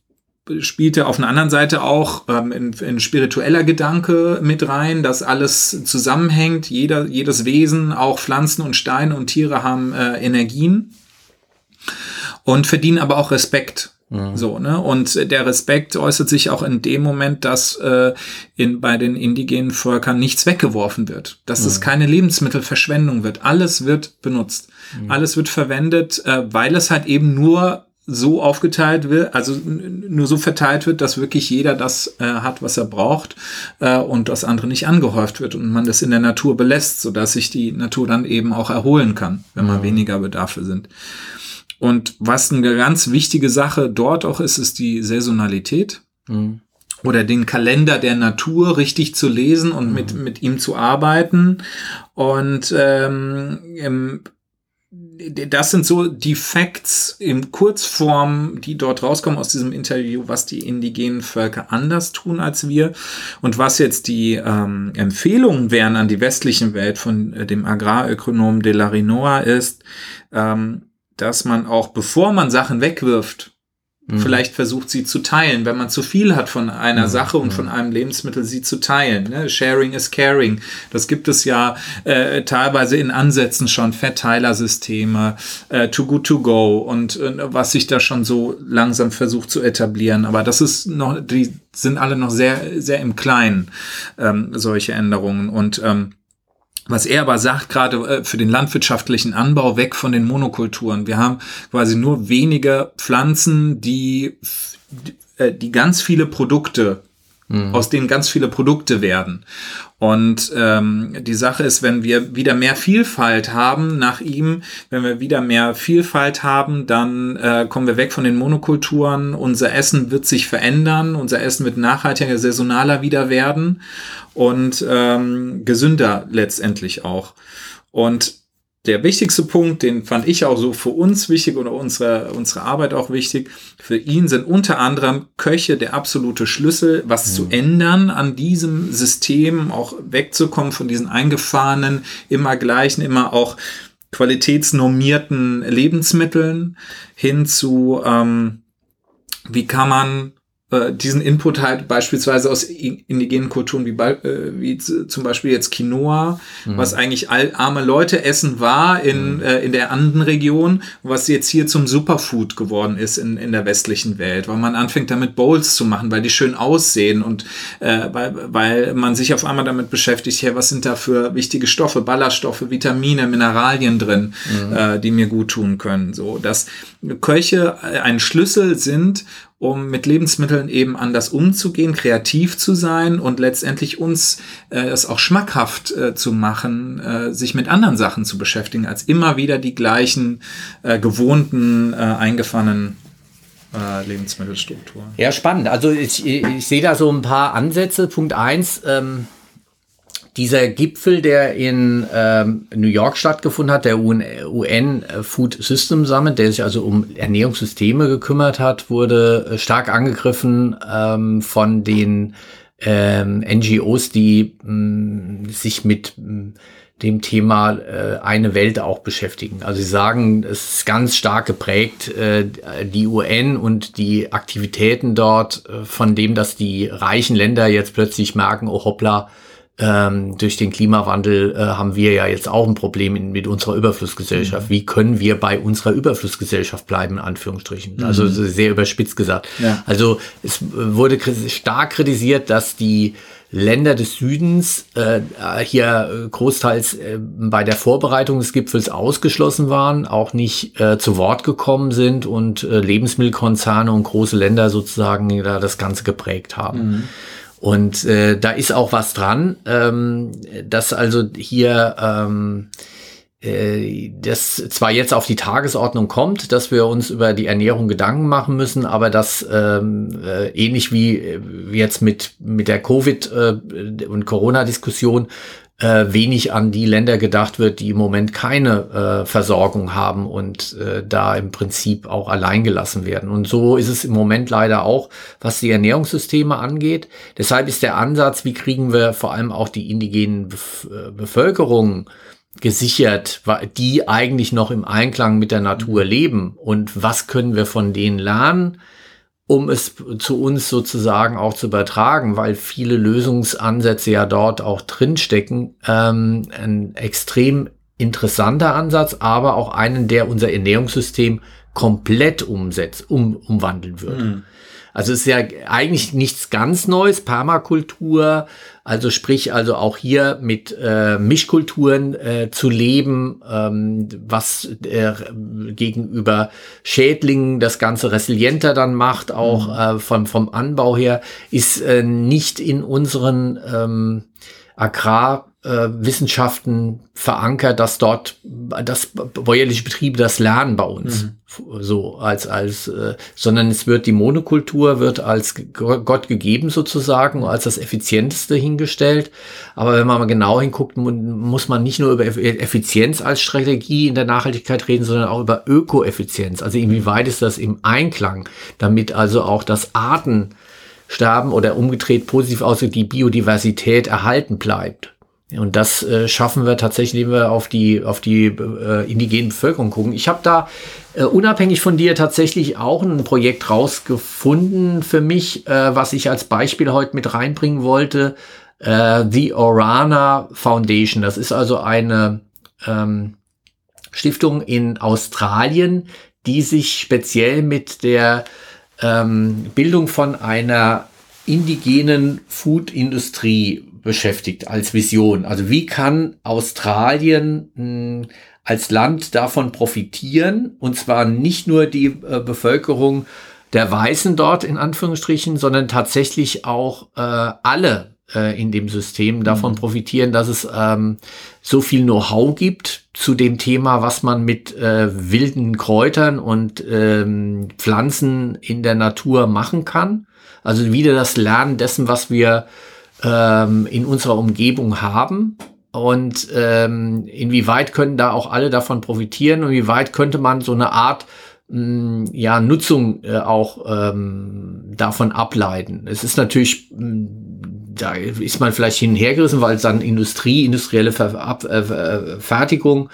spielte auf einer anderen Seite auch ähm, ein, ein spiritueller Gedanke mit rein, dass alles zusammenhängt. Jeder, jedes Wesen, auch Pflanzen und Steine und Tiere haben äh, Energien und verdienen aber auch Respekt. Mhm. So, ne? Und der Respekt äußert sich auch in dem Moment, dass äh, in, bei den indigenen Völkern nichts weggeworfen wird. Dass mhm. es keine Lebensmittelverschwendung wird. Alles wird benutzt. Mhm. Alles wird verwendet, äh, weil es halt eben nur so aufgeteilt wird, also nur so verteilt wird, dass wirklich jeder das äh, hat, was er braucht äh, und das andere nicht angehäuft wird und man das in der Natur belässt, sodass sich die Natur dann eben auch erholen kann, wenn mal weniger Bedarfe sind. Und was eine ganz wichtige Sache dort auch ist, ist die Saisonalität. Mhm. Oder den Kalender der Natur richtig zu lesen und mhm. mit, mit ihm zu arbeiten. Und ähm, das sind so die Facts in Kurzform, die dort rauskommen aus diesem Interview, was die indigenen Völker anders tun als wir und was jetzt die ähm, Empfehlungen wären an die westlichen Welt von äh, dem Agrarökonom de la Rinoa ist, ähm, dass man auch, bevor man Sachen wegwirft, mhm. vielleicht versucht, sie zu teilen, wenn man zu viel hat von einer mhm. Sache und mhm. von einem Lebensmittel, sie zu teilen. Ne? Sharing is caring. Das gibt es ja äh, teilweise in Ansätzen schon, Verteilersysteme, äh, Too Good To Go und äh, was sich da schon so langsam versucht zu etablieren. Aber das ist noch, die sind alle noch sehr, sehr im Kleinen, ähm, solche Änderungen. Und ähm, was er aber sagt, gerade äh, für den landwirtschaftlichen Anbau weg von den Monokulturen. Wir haben quasi nur wenige Pflanzen, die, äh, die ganz viele Produkte, mhm. aus denen ganz viele Produkte werden. Und ähm, die Sache ist, wenn wir wieder mehr Vielfalt haben nach ihm, wenn wir wieder mehr Vielfalt haben, dann äh, kommen wir weg von den Monokulturen. Unser Essen wird sich verändern, unser Essen wird nachhaltiger, saisonaler wieder werden und ähm, gesünder letztendlich auch. Und der wichtigste Punkt, den fand ich auch so für uns wichtig oder unsere, unsere Arbeit auch wichtig, für ihn sind unter anderem Köche der absolute Schlüssel, was mhm. zu ändern an diesem System, auch wegzukommen von diesen eingefahrenen, immer gleichen, immer auch qualitätsnormierten Lebensmitteln hin zu, ähm, wie kann man äh, diesen Input halt beispielsweise aus indigenen Kulturen wie, äh, wie zum Beispiel jetzt Quinoa, mhm. was eigentlich all, arme Leute essen war in, mhm. äh, in der Andenregion, was jetzt hier zum Superfood geworden ist in, in der westlichen Welt, weil man anfängt damit Bowls zu machen, weil die schön aussehen und äh, weil, weil man sich auf einmal damit beschäftigt, ja, was sind da für wichtige Stoffe, Ballaststoffe, Vitamine, Mineralien drin, mhm. äh, die mir gut tun können. So, dass Köche ein Schlüssel sind, um mit Lebensmitteln eben anders umzugehen, kreativ zu sein und letztendlich uns äh, es auch schmackhaft äh, zu machen, äh, sich mit anderen Sachen zu beschäftigen, als immer wieder die gleichen äh, gewohnten, äh, eingefahrenen äh, Lebensmittelstrukturen. Ja, spannend. Also ich, ich sehe da so ein paar Ansätze. Punkt eins, ähm, dieser Gipfel, der in ähm, New York stattgefunden hat, der UN, UN, Food System Summit, der sich also um Ernährungssysteme gekümmert hat, wurde äh, stark angegriffen ähm, von den ähm, NGOs, die mh, mm, sich mit mh, mm, dem Thema äh, eine Welt auch beschäftigen. Also sie sagen, es ist ganz stark geprägt, äh, die UN und die Aktivitäten dort, äh, von dem, dass die reichen Länder jetzt plötzlich merken, oh hoppla, ähm, durch den Klimawandel äh, haben wir ja jetzt auch ein Problem in, mit unserer Überflussgesellschaft. Mhm. Wie können wir bei unserer Überflussgesellschaft bleiben, in Anführungsstrichen? Mhm. Also sehr überspitzt gesagt. Ja. Also es wurde stark kritisiert, dass die Länder des Südens äh, hier großteils äh, bei der Vorbereitung des Gipfels ausgeschlossen waren, auch nicht äh, zu Wort gekommen sind und äh, Lebensmittelkonzerne und große Länder sozusagen da das Ganze geprägt haben. Mhm. Und äh, da ist auch was dran, ähm, dass also hier ähm, äh, das zwar jetzt auf die Tagesordnung kommt, dass wir uns über die Ernährung Gedanken machen müssen, aber das ähm, äh, ähnlich wie, wie jetzt mit, mit der Covid- äh, und Corona-Diskussion äh, wenig an die Länder gedacht wird, die im Moment keine äh, Versorgung haben und äh, da im Prinzip auch allein gelassen werden. Und so ist es im Moment leider auch, was die Ernährungssysteme angeht. Deshalb ist der Ansatz, wie kriegen wir vor allem auch die indigenen Bef äh, Bevölkerung gesichert, die eigentlich noch im Einklang mit der Natur leben und was können wir von denen lernen? Um es zu uns sozusagen auch zu übertragen, weil viele Lösungsansätze ja dort auch drinstecken. Ähm, ein extrem interessanter Ansatz, aber auch einen, der unser Ernährungssystem komplett umsetzt, um, umwandeln würde. Mhm. Also es ist ja eigentlich nichts ganz Neues, Permakultur, also sprich also auch hier mit äh, Mischkulturen äh, zu leben, ähm, was äh, gegenüber Schädlingen das Ganze resilienter dann macht, auch mhm. äh, vom, vom Anbau her, ist äh, nicht in unseren ähm, Agrar äh, Wissenschaften verankert, dass dort das bäuerliche Betriebe das lernen bei uns. Mhm. So als, als, äh, sondern es wird die Monokultur wird als Gott gegeben sozusagen, als das effizienteste hingestellt. Aber wenn man mal genau hinguckt, muss man nicht nur über Effizienz als Strategie in der Nachhaltigkeit reden, sondern auch über Ökoeffizienz. Also inwieweit ist das im Einklang, damit also auch das Arten sterben oder umgedreht positiv aussieht, die Biodiversität erhalten bleibt. Und das äh, schaffen wir tatsächlich, indem wir auf die, auf die äh, indigenen Bevölkerung gucken. Ich habe da äh, unabhängig von dir tatsächlich auch ein Projekt rausgefunden für mich, äh, was ich als Beispiel heute mit reinbringen wollte. Äh, The Orana Foundation. Das ist also eine ähm, Stiftung in Australien, die sich speziell mit der ähm, Bildung von einer indigenen Food-Industrie beschäftigt als Vision. Also wie kann Australien mh, als Land davon profitieren? Und zwar nicht nur die äh, Bevölkerung der Weißen dort in Anführungsstrichen, sondern tatsächlich auch äh, alle äh, in dem System davon mhm. profitieren, dass es ähm, so viel Know-how gibt zu dem Thema, was man mit äh, wilden Kräutern und ähm, Pflanzen in der Natur machen kann. Also wieder das Lernen dessen, was wir ähm, in unserer Umgebung haben und ähm, inwieweit können da auch alle davon profitieren und wie weit könnte man so eine Art mh, mm, ja Nutzung äh, auch ähm, davon ableiten. Es ist natürlich mh, mm, da ist man vielleicht hinhergerissen, weil es dann Industrie, industrielle Ver Ab äh, Fertigung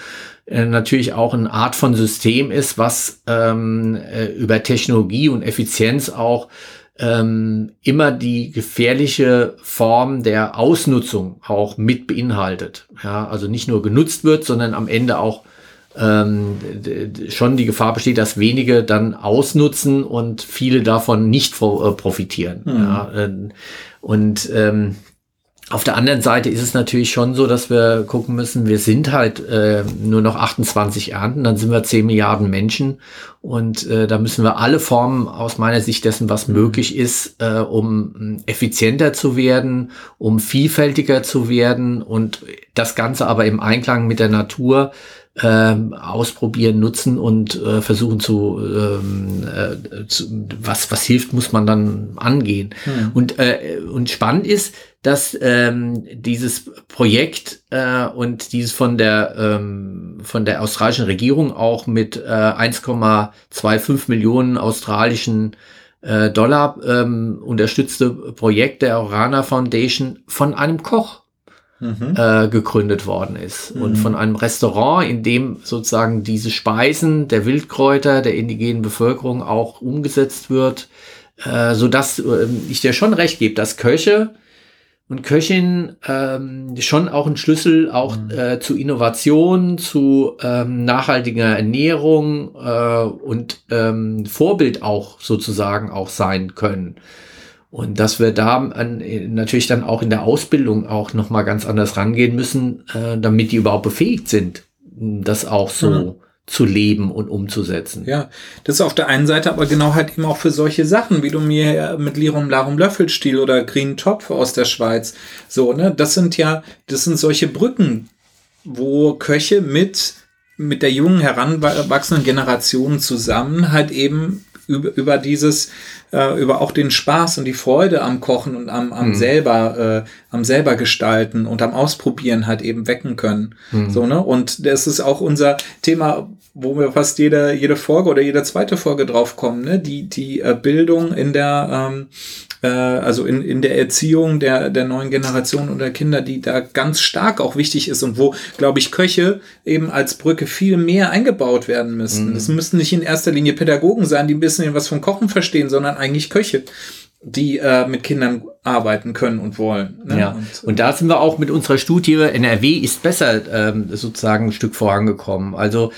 äh, natürlich auch eine Art von System ist, was ähm, äh, über Technologie und Effizienz auch ähm, immer die gefährliche Form der Ausnutzung auch mit beinhaltet. Ja, also nicht nur genutzt wird, sondern am Ende auch ähm, schon die Gefahr besteht, dass wenige dann ausnutzen und viele davon nicht äh, profitieren. Mhm. Ja, äh, und ähm, auf der anderen Seite ist es natürlich schon so, dass wir gucken müssen, wir sind halt äh, nur noch 28 Ernten, dann sind wir 10 Milliarden Menschen und äh, da müssen wir alle Formen aus meiner Sicht dessen, was mhm. möglich ist, äh, um effizienter zu werden, um vielfältiger zu werden und das Ganze aber im Einklang mit der Natur äh, ausprobieren, nutzen und äh, versuchen zu, ähm, äh, zu, was was hilft, muss man dann angehen. Mhm. Und äh, und spannend ist, dass ähm, dieses Projekt äh, und dieses von der ähm, von der australischen Regierung auch mit äh, 1,25 Millionen australischen äh, Dollar ähm, unterstützte Projekt der Orana Foundation von einem Koch mhm. äh, gegründet worden ist. Mhm. Und von einem Restaurant, in dem sozusagen diese Speisen der Wildkräuter der indigenen Bevölkerung auch umgesetzt wird, äh, sodass äh, ich dir schon recht gebe, dass Köche und Köchin ähm, schon auch ein Schlüssel auch mhm. äh, zu Innovation, zu ähm, nachhaltiger Ernährung äh, und ähm, Vorbild auch sozusagen auch sein können. Und dass wir da an, natürlich dann auch in der Ausbildung auch nochmal ganz anders rangehen müssen, äh, damit die überhaupt befähigt sind, das auch so mhm. zu leben und umzusetzen. Ja, das ist auf der einen Seite aber genau halt eben auch für solche Sachen, wie du mir mit Lirum Larum Löffelstiel oder Green Topf aus der Schweiz, so, ne, das sind ja, das sind solche Brücken, wo Köche mit mit der jungen heranwachsenden Generation zusammen halt eben über, über dieses, äh, über auch den Spaß und die Freude am Kochen und am, am mhm. selber, äh, am selber gestalten und am Ausprobieren halt eben wecken können. Mhm. So, ne? Und das ist auch unser Thema, wo wir fast jede, jede Folge oder jede zweite Folge drauf kommen, ne? Die, die äh, Bildung in der, ähm, äh, also in, in der Erziehung der, der neuen Generation oder Kinder, die da ganz stark auch wichtig ist und wo, glaube ich, Köche eben als Brücke viel mehr eingebaut werden müssen. Es mhm. müssten nicht in erster Linie Pädagogen sein, die ein bisschen was vom Kochen verstehen, sondern eigentlich Köche die äh, mit Kindern arbeiten können und wollen. Ne? Ja. Und, und, da sind wir auch mit unserer Studie NRW ist besser ähm, sozusagen ein Stück vorangekommen. Also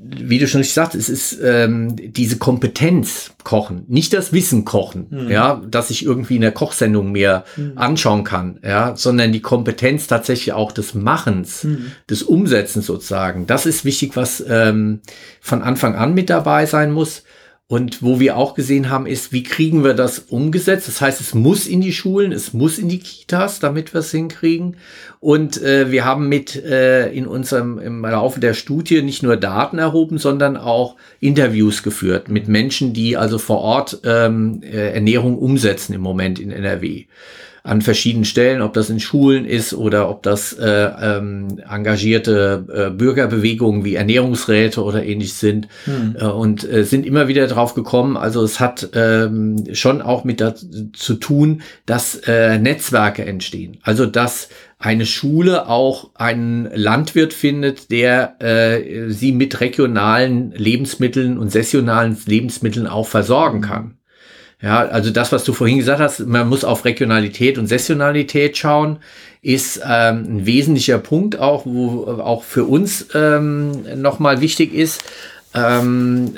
wie du schon richtig sagst, es ist ähm, diese Kompetenz kochen, nicht das Wissen kochen, mhm. ja, dass ich irgendwie in der Kochsendung mehr mhm. anschauen kann, ja, sondern die Kompetenz tatsächlich auch des Machens, mhm. des Umsetzens sozusagen. Das ist wichtig, was ähm, von Anfang an mit dabei sein muss. Und wo wir auch gesehen haben, ist, wie kriegen wir das umgesetzt? Das heißt, es muss in die Schulen, es muss in die Kitas, damit wir es hinkriegen. Und äh, wir haben mit äh, in unserem im Laufe der Studie nicht nur Daten erhoben, sondern auch Interviews geführt mit Menschen, die also vor Ort ähm, äh, Ernährung umsetzen im Moment in NRW. An verschiedenen Stellen, ob das in Schulen ist oder ob das äh, ähm, engagierte äh, Bürgerbewegungen wie Ernährungsräte oder ähnlich sind hm. äh, und äh, sind immer wieder drauf gekommen. Also es hat ähm, schon auch mit dazu zu tun, dass äh, Netzwerke entstehen. Also dass eine Schule auch einen Landwirt findet, der äh, sie mit regionalen Lebensmitteln und sessionalen Lebensmitteln auch versorgen kann. Ja, also das, was du vorhin gesagt hast, man muss auf Regionalität und Sessionalität schauen, ist ähm, ein wesentlicher Punkt auch, wo auch für uns ähm, nochmal wichtig ist. Ähm,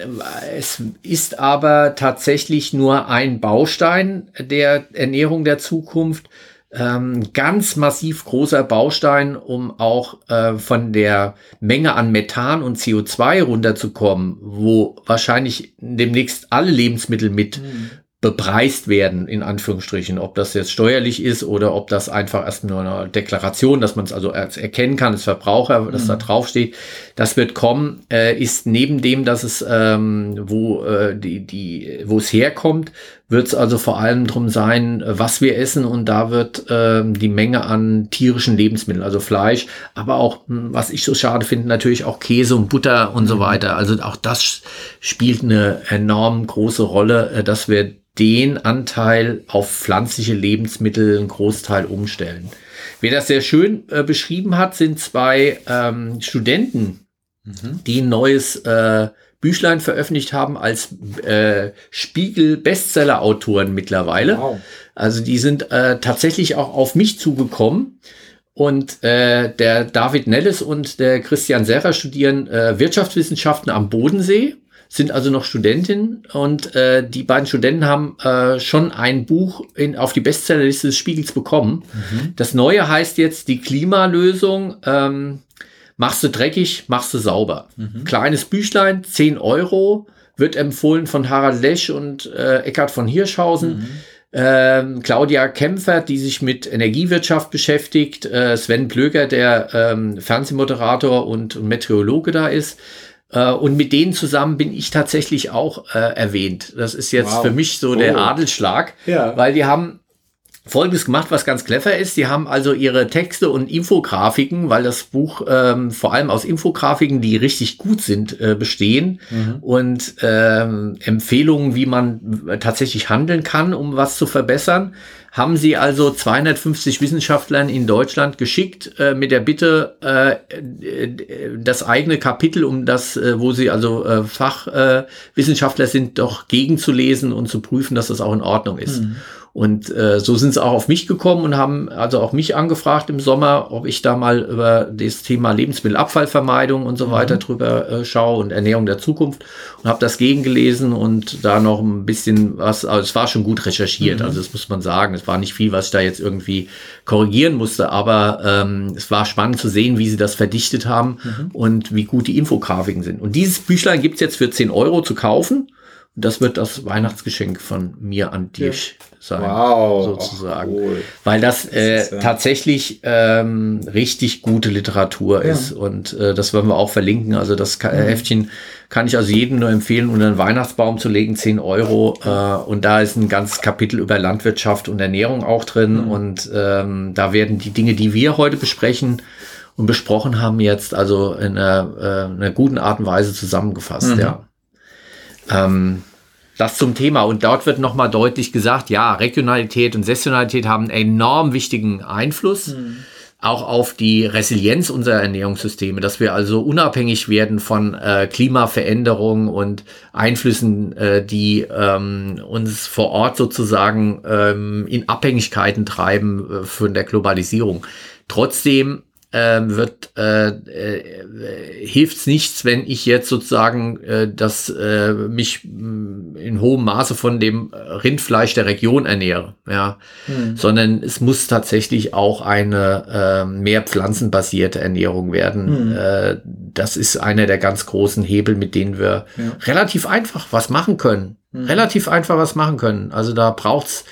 es ist aber tatsächlich nur ein Baustein der Ernährung der Zukunft. Ähm, ganz massiv großer Baustein, um auch äh, von der Menge an Methan und CO2 runterzukommen, wo wahrscheinlich demnächst alle Lebensmittel mit mhm bepreist werden, in Anführungsstrichen. Ob das jetzt steuerlich ist oder ob das einfach erst nur eine Deklaration, dass man es also erkennen kann, als Verbraucher, dass mhm. da draufsteht. Das wird kommen, äh, ist neben dem, dass es, ähm, wo, äh, die, die, wo es herkommt, wird es also vor allem drum sein, was wir essen und da wird ähm, die Menge an tierischen Lebensmitteln, also Fleisch, aber auch, hm, was ich so schade finde, natürlich auch Käse und Butter und so mhm. weiter. Also auch das spielt eine enorm große Rolle, äh, dass wir den Anteil auf pflanzliche Lebensmittel einen Großteil umstellen. Wer das sehr schön äh, beschrieben hat, sind zwei ähm, Studenten, mhm. die ein neues äh, Büchlein veröffentlicht haben als äh, Spiegel-Bestseller-Autoren mittlerweile. Wow. Also die sind äh, tatsächlich auch auf mich zugekommen. Und äh, der David Nellis und der Christian Serra studieren äh, Wirtschaftswissenschaften am Bodensee sind also noch Studentin und äh, die beiden Studenten haben äh, schon ein Buch in, auf die Bestsellerliste des Spiegels bekommen. Mhm. Das neue heißt jetzt die Klimalösung. Ähm, machst du dreckig, machst du sauber. Mhm. Kleines Büchlein, 10 Euro, wird empfohlen von Harald Lesch und äh, Eckhard von Hirschhausen. Mhm. Ähm, Claudia Kempfert, die sich mit Energiewirtschaft beschäftigt, äh, Sven Blöger, der ähm, Fernsehmoderator und Meteorologe da ist. Äh, und mit denen zusammen bin ich tatsächlich auch äh, erwähnt. Das ist jetzt wow. für mich so oh. der Adelsschlag, ja. weil die haben Folgendes gemacht, was ganz clever ist. Die haben also ihre Texte und Infografiken, weil das Buch ähm, vor allem aus Infografiken, die richtig gut sind, äh, bestehen mhm. und ähm, Empfehlungen, wie man tatsächlich handeln kann, um was zu verbessern haben sie also 250 Wissenschaftlern in Deutschland geschickt äh, mit der Bitte, äh, das eigene Kapitel, um das, äh, wo sie also äh, Fachwissenschaftler sind, doch gegenzulesen und zu prüfen, dass das auch in Ordnung ist. Mhm. Und äh, so sind sie auch auf mich gekommen und haben also auch mich angefragt im Sommer, ob ich da mal über das Thema Lebensmittelabfallvermeidung und so mhm. weiter drüber äh, schaue und Ernährung der Zukunft und habe das gegengelesen und da noch ein bisschen was, also es war schon gut recherchiert, mhm. also das muss man sagen. Es war nicht viel, was ich da jetzt irgendwie korrigieren musste, aber ähm, es war spannend zu sehen, wie sie das verdichtet haben mhm. und wie gut die Infografiken sind. Und dieses Büchlein gibt's jetzt für 10 Euro zu kaufen. Und das wird das Weihnachtsgeschenk von mir an dich ja. sein, wow, sozusagen. Cool. Weil das, äh, das ja tatsächlich ähm, richtig gute Literatur ja. ist. Und äh, das werden wir auch verlinken. Also das mhm. Heftchen kann ich also jedem nur empfehlen, unter einen Weihnachtsbaum zu legen, 10 Euro. Äh, und da ist ein ganzes Kapitel über Landwirtschaft und Ernährung auch drin. Mhm. Und ähm, da werden die Dinge, die wir heute besprechen, und besprochen haben jetzt also in einer, äh, einer guten Art und Weise zusammengefasst, mhm. ja. Ähm, das zum Thema. Und dort wird nochmal deutlich gesagt, ja, Regionalität und Saisonalität haben einen enorm wichtigen Einfluss. Mhm. Auch auf die Resilienz unserer Ernährungssysteme, dass wir also unabhängig werden von äh, Klimaveränderungen und Einflüssen, äh, die ähm, uns vor Ort sozusagen ähm, in Abhängigkeiten treiben äh, von der Globalisierung. Trotzdem ähm, wird äh, äh, hilft's nichts, wenn ich jetzt sozusagen äh, das äh, mich mm, in hohem Maße von dem Rindfleisch der Region ernähre, ja, hm. sondern es muss tatsächlich auch eine äh, mehr pflanzenbasierte Ernährung werden. Hm. Äh, das ist einer der ganz großen Hebel, mit denen wir ja. relativ einfach was machen können, hm. relativ einfach was machen können. Also da braucht's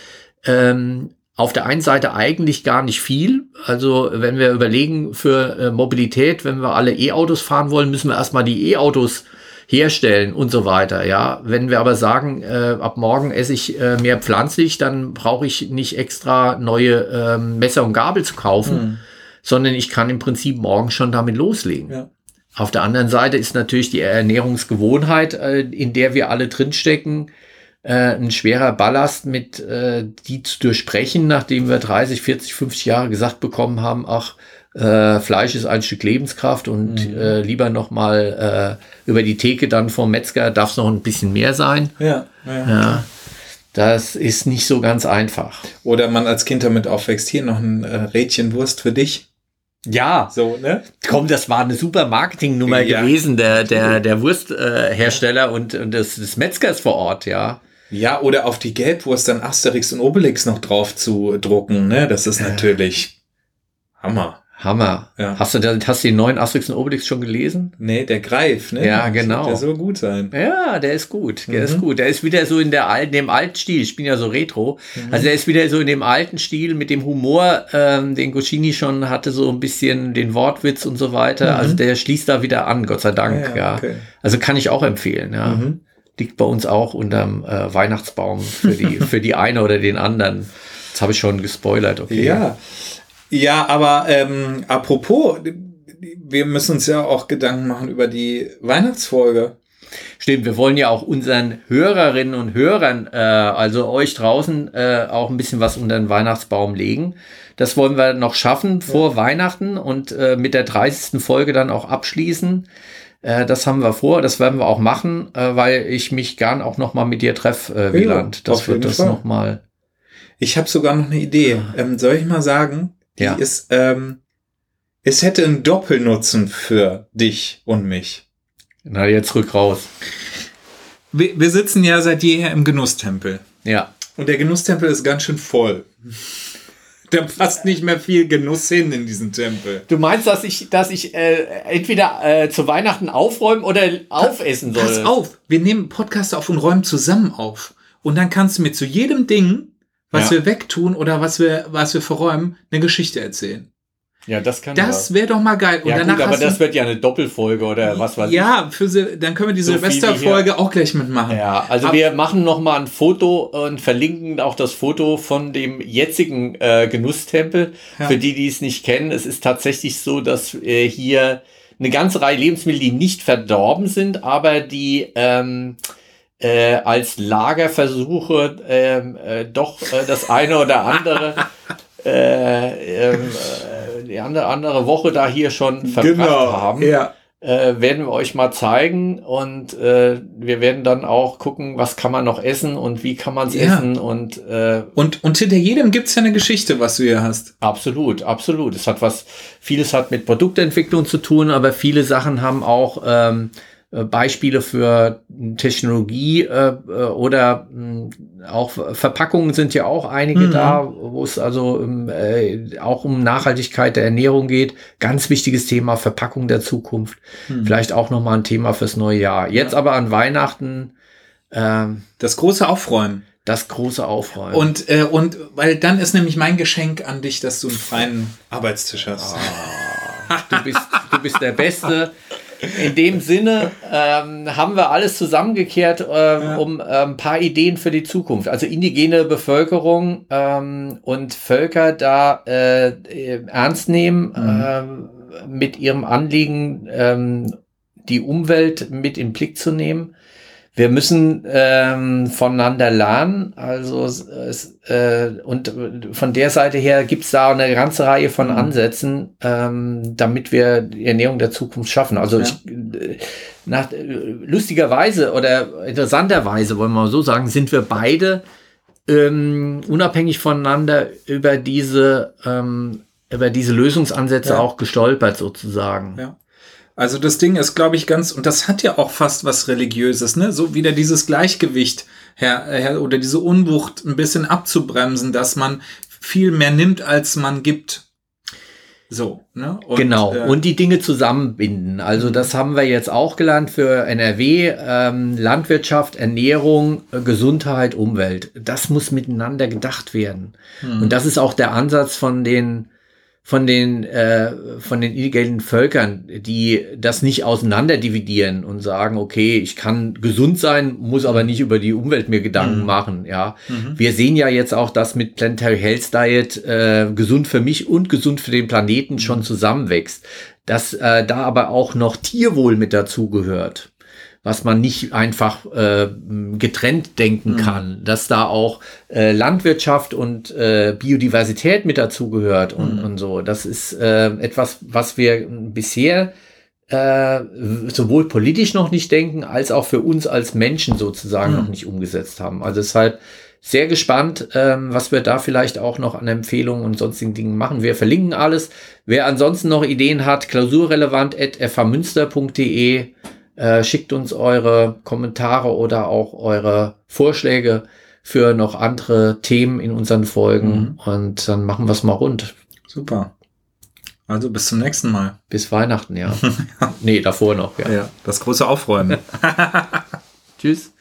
ähm, auf der einen Seite eigentlich gar nicht viel. Also wenn wir überlegen für äh, Mobilität, wenn wir alle E-Autos fahren wollen, müssen wir erstmal die E-Autos herstellen und so weiter. Ja, wenn wir aber sagen, äh, ab morgen esse ich äh, mehr pflanzlich, dann brauche ich nicht extra neue äh, Messer und Gabel zu kaufen, mhm. sondern ich kann im Prinzip morgen schon damit loslegen. Ja. Auf der anderen Seite ist natürlich die Ernährungsgewohnheit, äh, in der wir alle drinstecken, äh, ein schwerer Ballast, mit äh, die zu durchsprechen, nachdem wir 30, 40, 50 Jahre gesagt bekommen haben, ach, äh, Fleisch ist ein Stück Lebenskraft und mhm. äh, lieber noch mal äh, über die Theke dann vom Metzger darf es noch ein bisschen mehr sein. Ja, ja. ja. Das ist nicht so ganz einfach. Oder man als Kind damit aufwächst, hier noch ein äh, Rädchen Wurst für dich. Ja, so, ne? Komm, das war eine super Marketingnummer ja. gewesen, der, der, der Wursthersteller äh, und, und des, des Metzgers vor Ort, ja. Ja, oder auf die Gelbwurst dann Asterix und Obelix noch drauf zu drucken, ne? Das ist natürlich Hammer. Hammer. Ja. Hast du hast du den neuen Asterix und Obelix schon gelesen? Nee, der Greif, ne? Ja, genau. Der soll gut sein. Ja, der ist gut. Der mhm. ist gut. Der ist wieder so in der alten, dem alten Stil. Ich bin ja so retro. Mhm. Also der ist wieder so in dem alten Stil mit dem Humor, ähm, den Goscini schon hatte, so ein bisschen den Wortwitz und so weiter. Mhm. Also der schließt da wieder an, Gott sei Dank, ja. ja. Okay. Also kann ich auch empfehlen, ja. Mhm. Liegt bei uns auch unterm äh, Weihnachtsbaum für die, für die eine oder den anderen. Jetzt habe ich schon gespoilert, okay. Ja. Ja, aber ähm, apropos, wir müssen uns ja auch Gedanken machen über die Weihnachtsfolge. Stimmt, wir wollen ja auch unseren Hörerinnen und Hörern, äh, also euch draußen, äh, auch ein bisschen was unter den Weihnachtsbaum legen. Das wollen wir noch schaffen vor ja. Weihnachten und äh, mit der 30. Folge dann auch abschließen. Äh, das haben wir vor, das werden wir auch machen, äh, weil ich mich gern auch noch mal mit dir treffe, äh, Wieland. Ja, das wird das Fall. noch mal. Ich habe sogar noch eine Idee. Ähm, soll ich mal sagen? Die ja. ist, ähm, es hätte einen Doppelnutzen für dich und mich. Na, jetzt rück raus. Wir, wir sitzen ja seit jeher im Genusstempel. Ja. Und der Genusstempel ist ganz schön voll. Da passt nicht mehr viel Genuss hin in diesen Tempel. Du meinst, dass ich, dass ich äh, entweder äh, zu Weihnachten aufräumen oder aufessen soll? Pass auf, wir nehmen Podcast auf und räumen zusammen auf. Und dann kannst du mir zu jedem Ding was ja. wir wegtun oder was wir, was wir verräumen, eine Geschichte erzählen. Ja, das kann Das wäre doch mal geil. Und ja, danach gut, aber das wird ja eine Doppelfolge oder was weiß ja, ich. Ja, für, dann können wir die so Silvesterfolge auch gleich mitmachen. Ja, also aber wir machen noch mal ein Foto und verlinken auch das Foto von dem jetzigen äh, Genusstempel. Ja. Für die, die es nicht kennen, es ist tatsächlich so, dass äh, hier eine ganze Reihe Lebensmittel, die nicht verdorben sind, aber die ähm, äh, als Lagerversuche ähm, äh, doch äh, das eine oder andere äh, ähm, äh, die andere, andere Woche da hier schon verbracht genau, haben. Ja. Äh, werden wir euch mal zeigen und äh, wir werden dann auch gucken, was kann man noch essen und wie kann man es ja. essen und, äh, und und hinter jedem gibt's ja eine Geschichte, was du hier hast. Absolut, absolut. Es hat was, vieles hat mit Produktentwicklung zu tun, aber viele Sachen haben auch ähm, äh, Beispiele für Technologie äh, äh oder mh, hm, auch Verpackungen sind ja auch einige mhm. da, wo es also äh, auch um Nachhaltigkeit der Ernährung geht. Ganz wichtiges Thema, Verpackung der Zukunft. Mhm. Vielleicht auch nochmal ein Thema fürs neue Jahr. Jetzt ja. aber an Weihnachten. Ähm, das große Aufräumen. Das große Aufräumen. Und, äh, und weil dann ist nämlich mein Geschenk an dich, dass du einen freien Arbeitstisch hast. Ah, du, bist, du bist der Beste. In dem Sinne ähm, haben wir alles zusammengekehrt, ähm, ja. um ein ähm, paar Ideen für die Zukunft. Also indigene Bevölkerung ähm, und Völker da äh, ernst nehmen, mhm. äh, mit ihrem Anliegen ähm, die Umwelt mit in den Blick zu nehmen wir müssen ähm, voneinander lernen. Also es, äh, und von der Seite her gibt es da eine ganze Reihe von mhm. Ansätzen, ähm, damit wir die Ernährung der Zukunft schaffen. Also ja. ich, äh, nach, lustigerweise oder interessanterweise, wollen wir mal so sagen, sind wir beide ähm, unabhängig voneinander über diese ähm, über diese Lösungsansätze ja. auch gestolpert sozusagen. Ja. Also das Ding ist, glaube ich, ganz, und das hat ja auch fast was Religiöses, ne? So wieder dieses Gleichgewicht her, her oder diese Unwucht ein bisschen abzubremsen, dass man viel mehr nimmt, als man gibt. So, ne? Und, genau. Äh, und die Dinge zusammenbinden. Also das haben wir jetzt auch gelernt für NRW. Ähm, Landwirtschaft, Ernährung, äh, Gesundheit, Umwelt. Das muss miteinander gedacht werden. Mhm. Und das ist auch der Ansatz von den von den, äh, von den indigenen Völkern, die das nicht auseinander dividieren und sagen, okay, ich kann gesund sein, muss aber nicht über die Umwelt mir Gedanken mhm. machen. Ja, mhm. wir sehen ja jetzt auch, dass mit Planetary Health Diet äh, gesund für mich und gesund für den Planeten mhm. schon zusammenwächst. Dass äh, da aber auch noch Tierwohl mit dazu gehört was man nicht einfach äh, getrennt denken mhm. kann, dass da auch äh, Landwirtschaft und äh, Biodiversität mit dazugehört und, mhm. und so. Das ist äh, etwas, was wir bisher äh, sowohl politisch noch nicht denken, als auch für uns als Menschen sozusagen mhm. noch nicht umgesetzt haben. Also deshalb sehr gespannt, ähm, was wir da vielleicht auch noch an Empfehlungen und sonstigen Dingen machen. Wir verlinken alles. Wer ansonsten noch Ideen hat, klausurrelevant.fhmünster.de äh, schickt uns eure Kommentare oder auch eure Vorschläge für noch andere Themen in unseren Folgen mhm. und dann machen wir es mal rund. Super. Also bis zum nächsten Mal. Bis Weihnachten, ja. nee, davor noch, ja. ja das große Aufräumen. Tschüss.